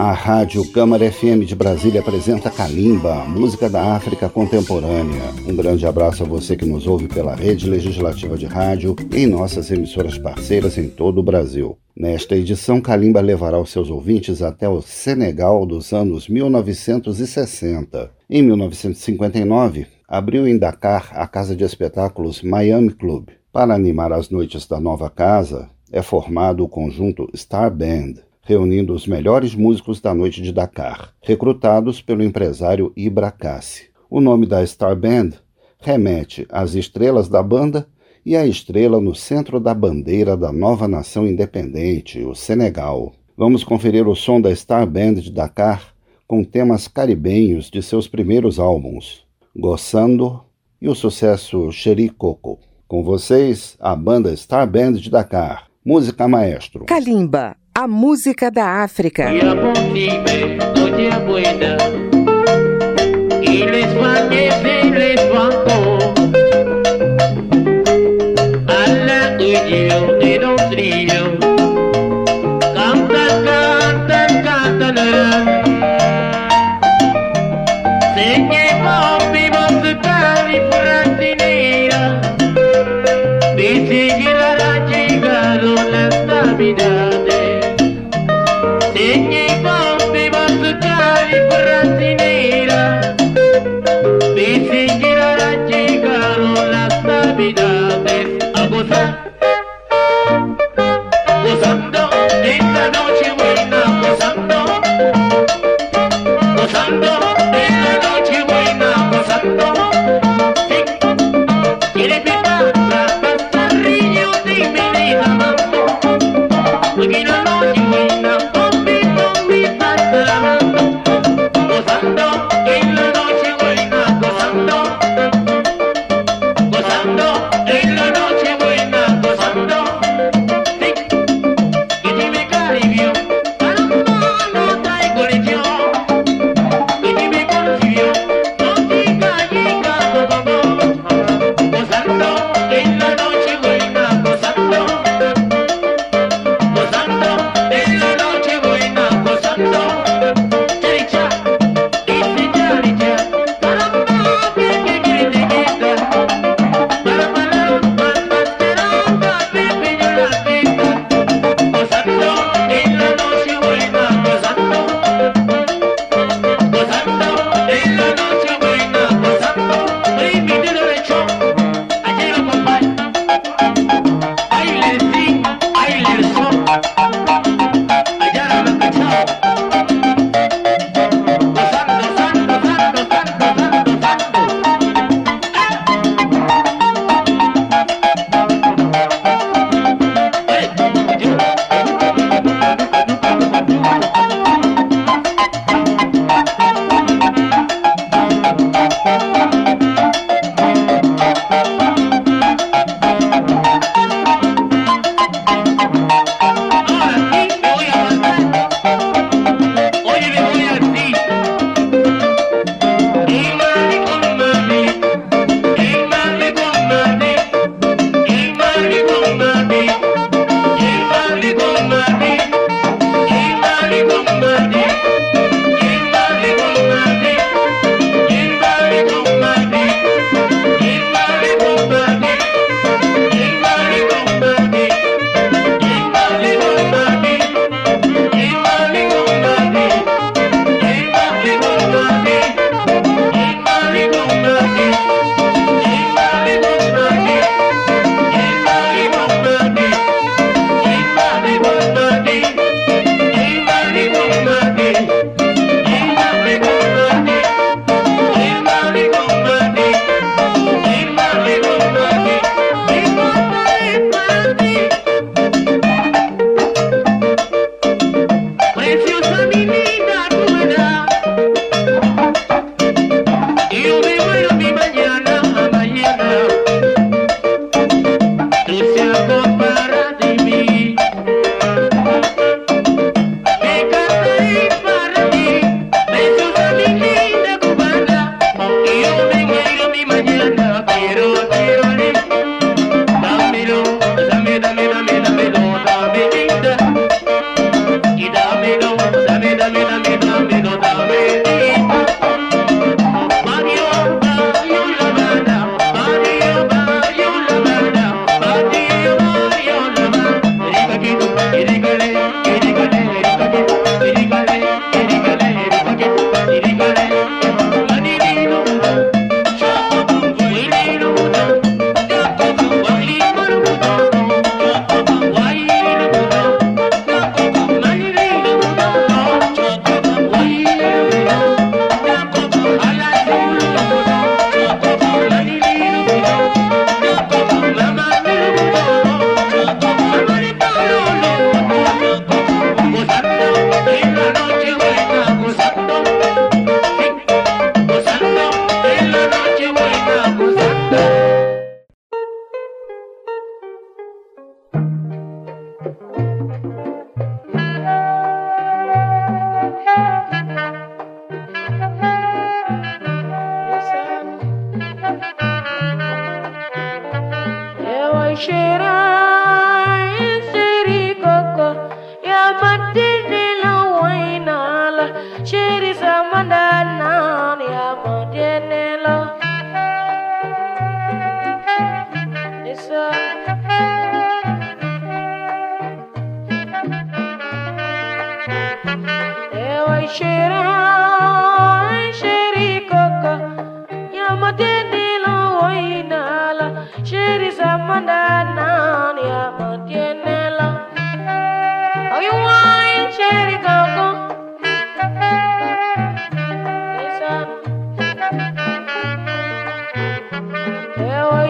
A Rádio Câmara FM de Brasília apresenta Kalimba, música da África contemporânea. Um grande abraço a você que nos ouve pela rede legislativa de rádio e em nossas emissoras parceiras em todo o Brasil. Nesta edição, Kalimba levará os seus ouvintes até o Senegal dos anos 1960. Em 1959, abriu em Dakar a casa de espetáculos Miami Club. Para animar as noites da nova casa, é formado o conjunto Star Band reunindo os melhores músicos da noite de Dakar, recrutados pelo empresário Ibra Kassi. O nome da Star Band remete às estrelas da banda e à estrela no centro da bandeira da nova nação independente, o Senegal. Vamos conferir o som da Star Band de Dakar com temas caribenhos de seus primeiros álbuns, Goçando e o sucesso Xeri Coco. Com vocês, a banda Star Band de Dakar. Música Maestro. Kalimba a música da África. Gozando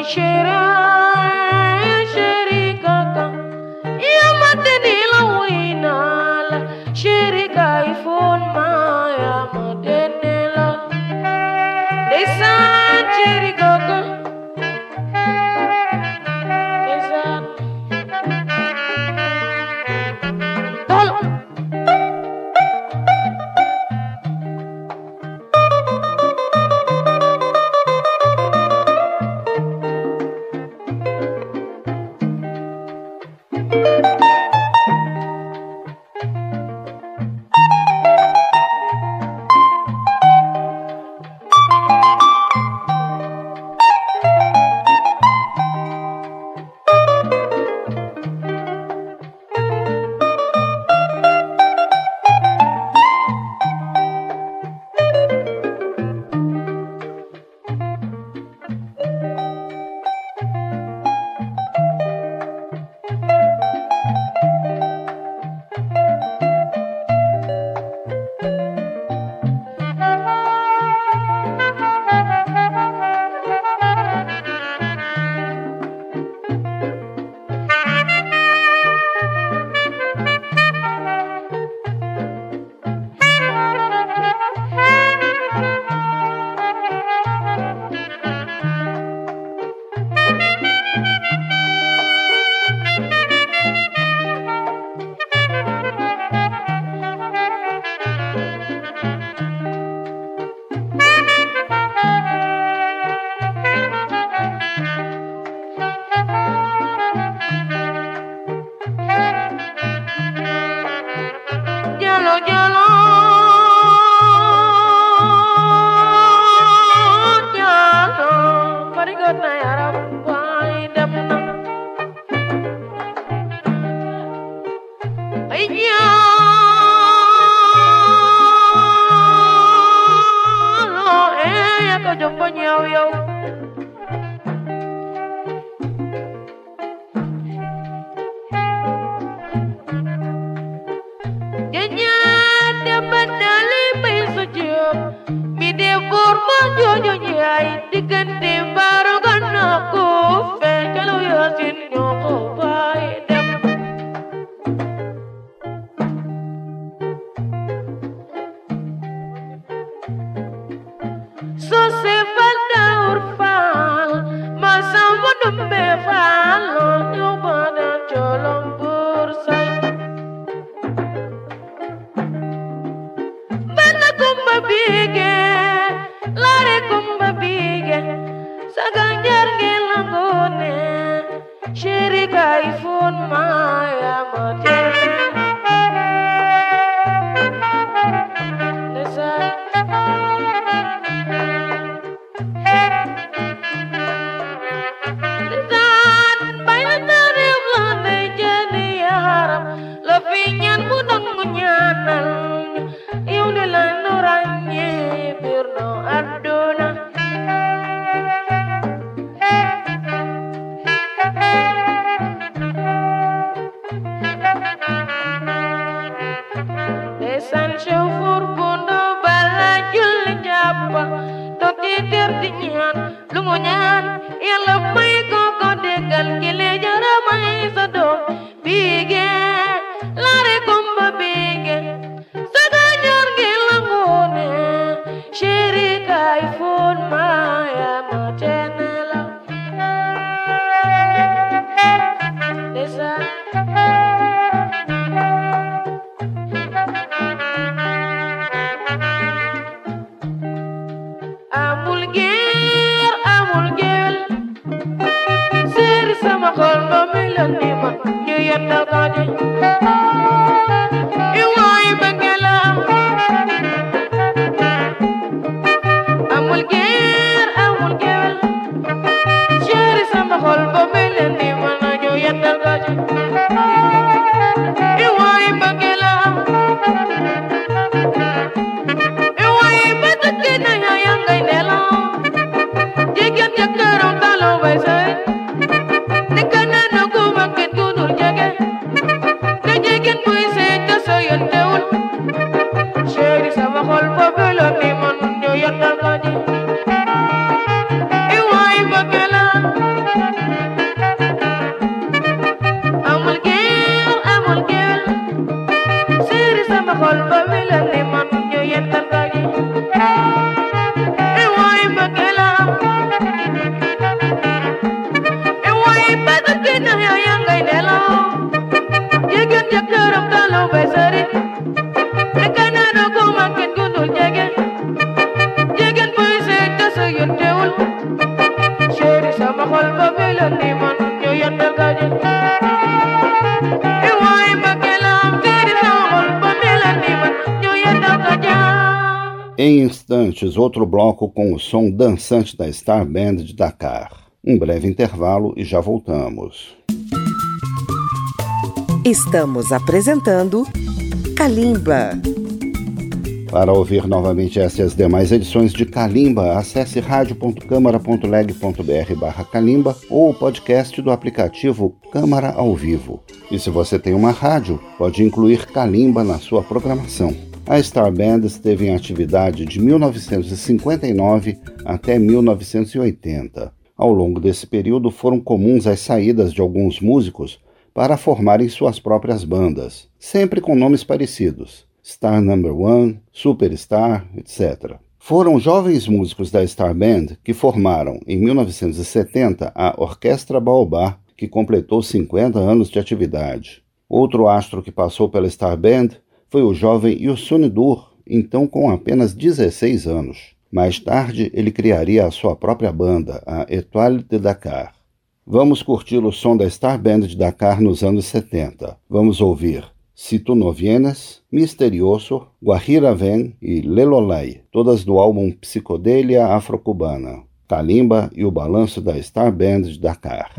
shit Em instantes, outro bloco com o som dançante da Star Band de Dakar. Um breve intervalo e já voltamos. Estamos apresentando Kalimba. Para ouvir novamente essa e as demais edições de Kalimba, acesse radio.câmara.leg.br barra Kalimba ou o podcast do aplicativo Câmara ao Vivo. E se você tem uma rádio, pode incluir Kalimba na sua programação. A Star Band esteve em atividade de 1959 até 1980. Ao longo desse período foram comuns as saídas de alguns músicos para formarem suas próprias bandas, sempre com nomes parecidos: Star Number One, Superstar, etc. Foram jovens músicos da Star Band que formaram, em 1970, a Orquestra Baobá, que completou 50 anos de atividade. Outro astro que passou pela Star Band foi o jovem Yusun Dur, então com apenas 16 anos. Mais tarde, ele criaria a sua própria banda, a Étoile de Dakar. Vamos curtir o som da Star Band de Dakar nos anos 70. Vamos ouvir Si Tu No Vienes, Misterioso, Guajira Ven e Lelolai, todas do álbum Psicodélia Afro-Cubana, Kalimba e o balanço da Star Band de Dakar.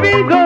olvido.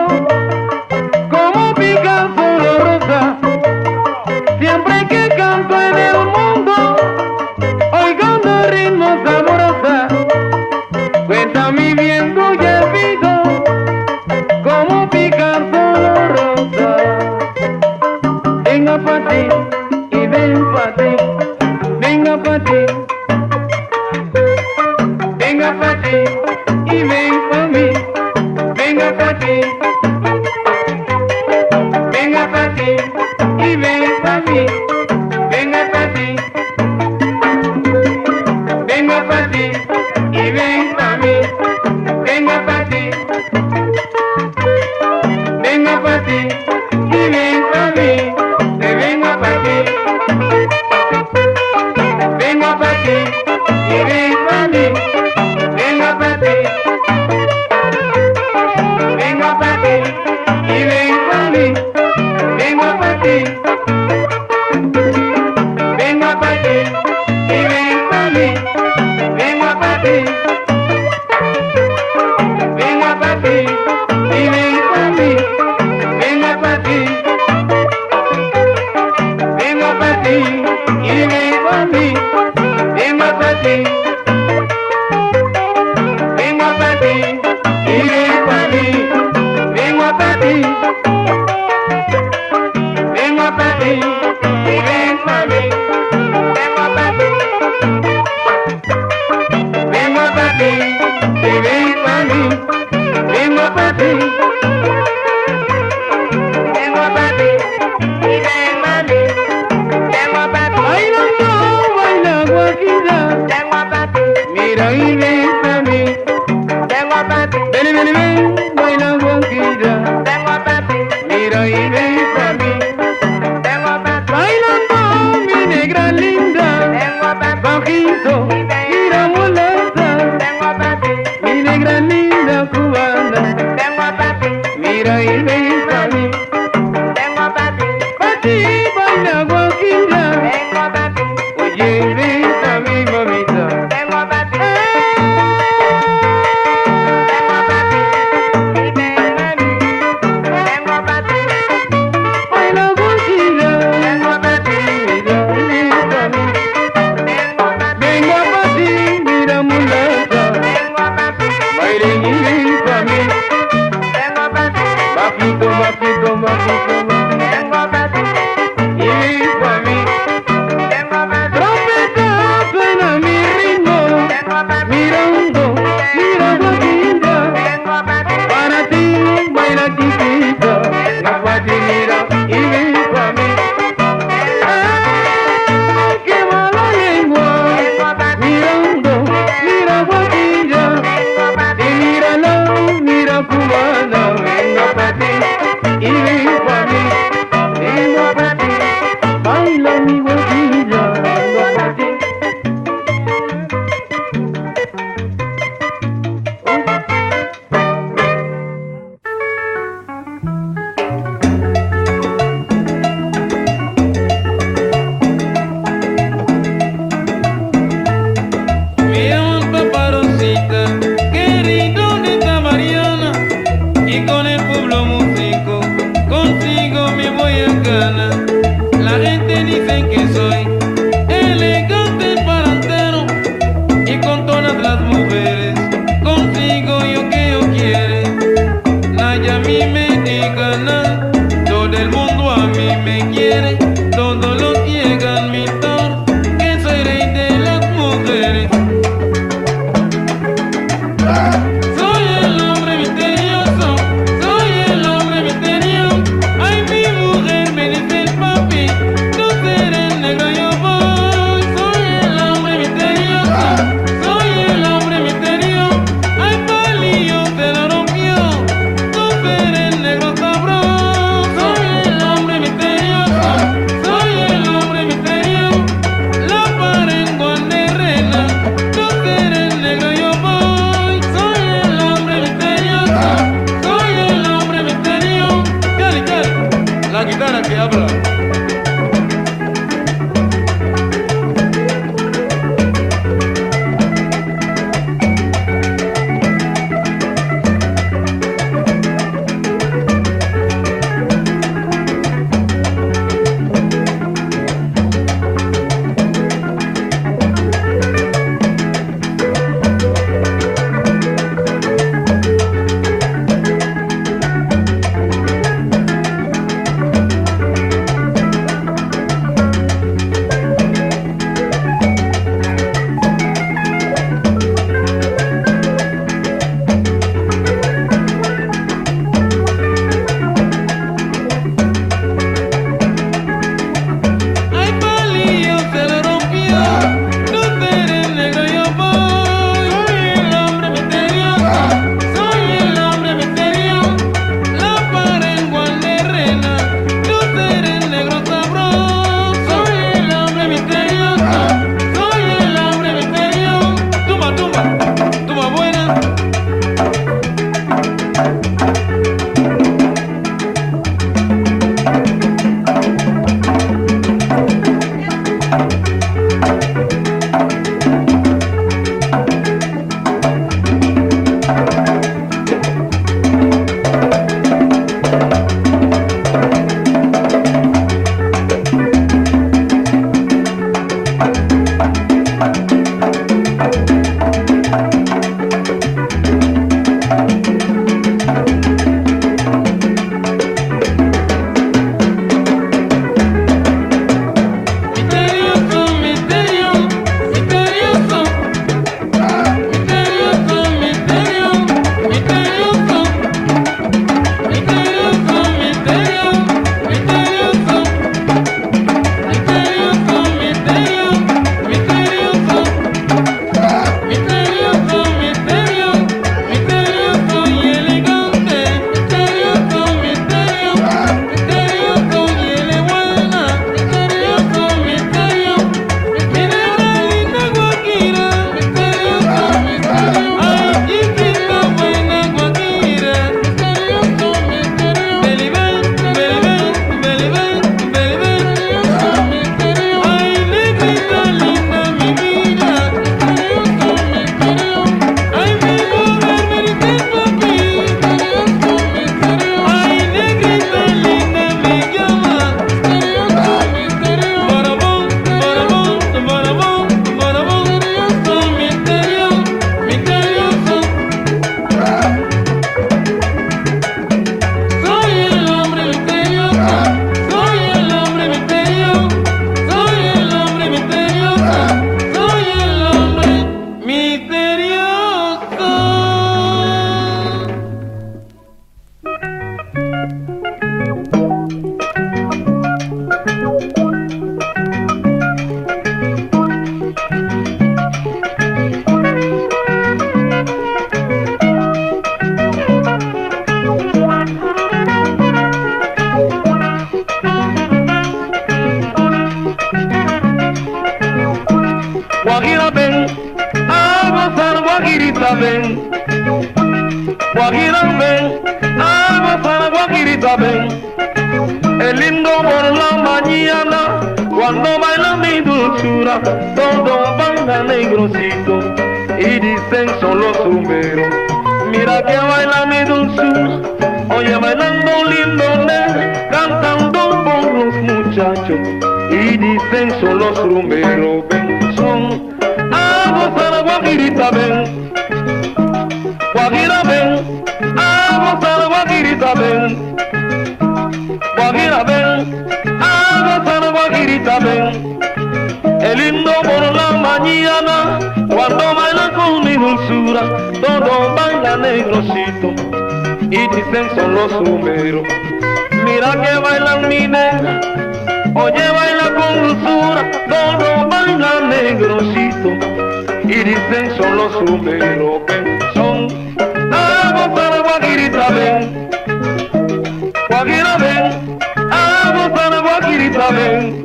Los muchachos y dicen son los rumberos, ven, son a gozar a Guajirita, ven, Guajira, ven, a gozar a Guajirita, ven, Guajira, ven, a gozar a Guajirita, ven, el lindo por la mañana, cuando baila con mi dulzura, todo baila negrosito y dicen son los rumberos, mira que bailan mi negra Oye, baila con dulzura, todo baila negrosito. Y dicen los rumberos, ven, son a gozar guajirita, ven. Guajira, ven, a gozar guajirita, ven.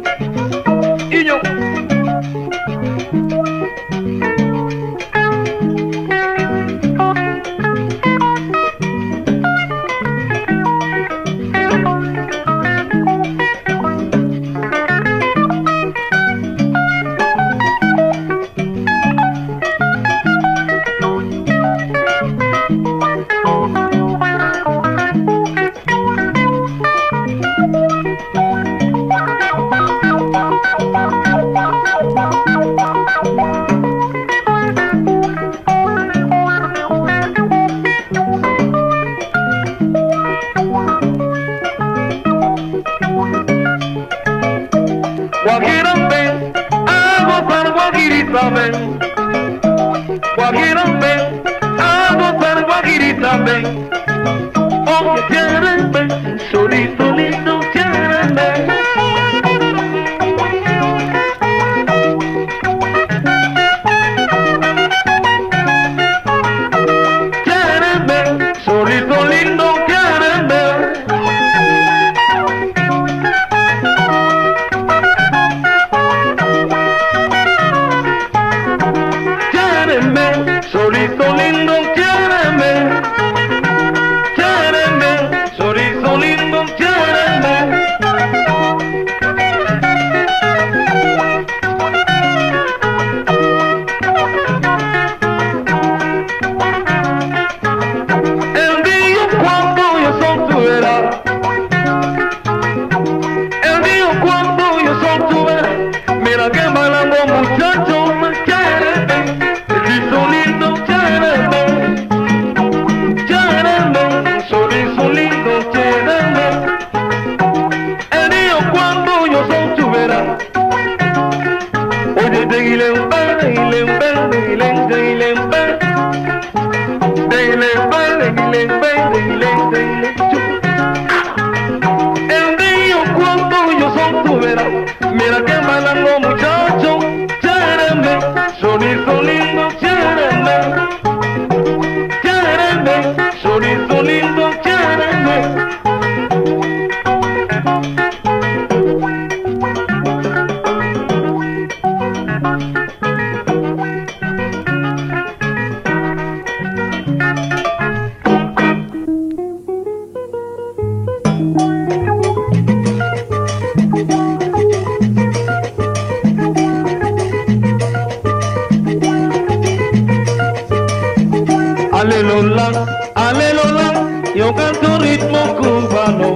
Aleluya, aleluya, yo canto ritmo cubano.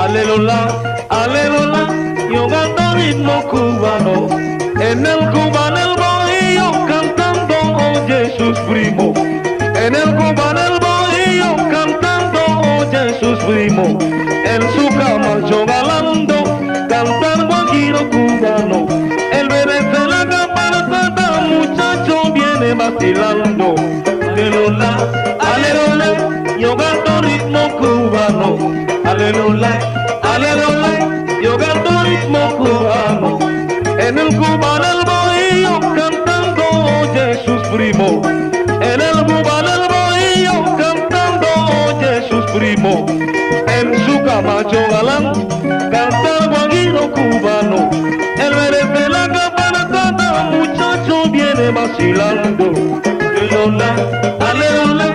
Aleluya, aleluya, yo canto ritmo cubano. En el cubano el bohío cantando oye sus primos. En el cubano el bohío cantando oye sus primos. En su cama galando, cantar guajiro cubano. El merece la campana, muchacho viene vacilando. Aleluya, aleluya, yo canto ritmo cubano. Aleluya, aleluya, yo canto ritmo cubano. En el cubano el bohío cantando oye sus primos. En el cubano el bohío cantando oye sus primos. En su camacho galán canta el guajiro cubano. Él merece la campana, muchacho ritmo viene vacilando. Alelola, alelola,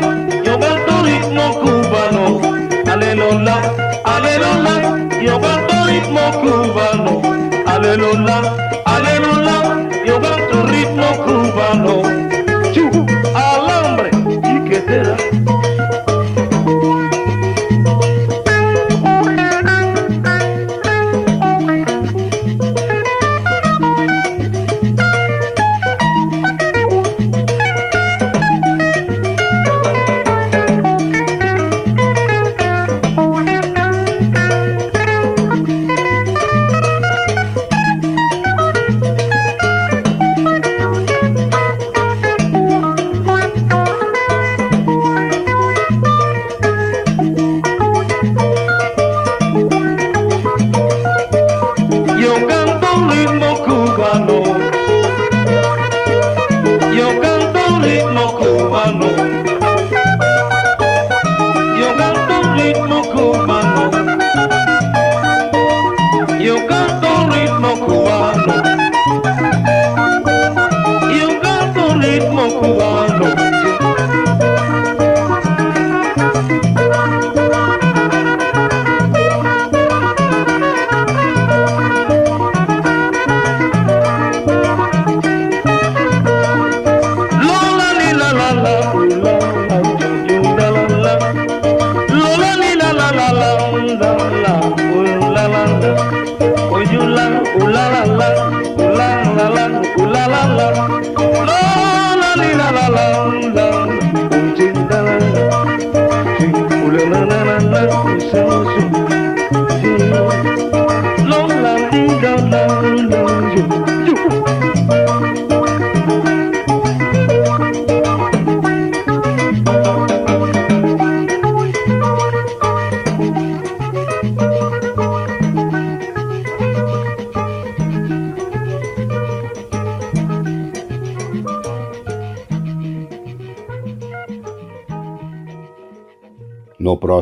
yo canto ritmo cubano. Alelola, alelola, yo canto ritmo cubano. Alelola, alelola, yo canto ritmo cubano.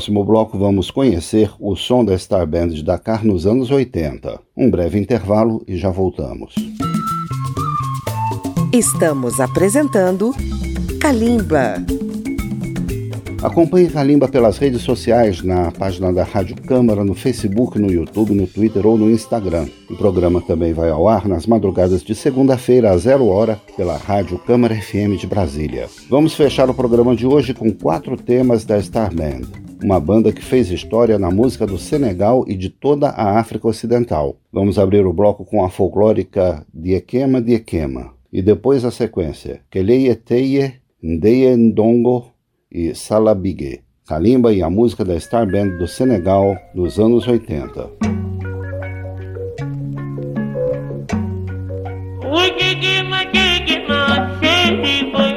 Próximo bloco, vamos conhecer o som da Star Band de Dakar nos anos 80. Um breve intervalo e já voltamos. Estamos apresentando Kalimba. Acompanhe Kalimba pelas redes sociais, na página da Rádio Câmara, no Facebook, no YouTube, no Twitter ou no Instagram. O programa também vai ao ar nas madrugadas de segunda-feira, às zero hora, pela Rádio Câmara FM de Brasília. Vamos fechar o programa de hoje com quatro temas da Star Band, uma banda que fez história na música do Senegal e de toda a África Ocidental. Vamos abrir o bloco com a folclórica Diekema Diekema e depois a sequência Keleyeteye, Ndeye Ndongo e Salabige, Kalimba e a música da Star Band do Senegal dos anos 80. Gigi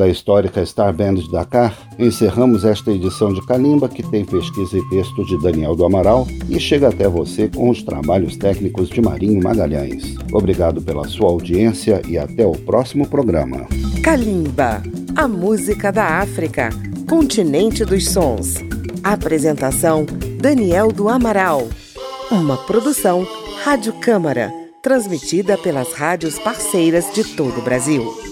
da histórica Star Band de Dakar, encerramos esta edição de Calimba, que tem pesquisa e texto de Daniel do Amaral e chega até você com os trabalhos técnicos de Marinho Magalhães. Obrigado pela sua audiência e até o próximo programa. Calimba, a música da África, continente dos sons. Apresentação: Daniel do Amaral. Uma produção Rádio Câmara, transmitida pelas rádios parceiras de todo o Brasil.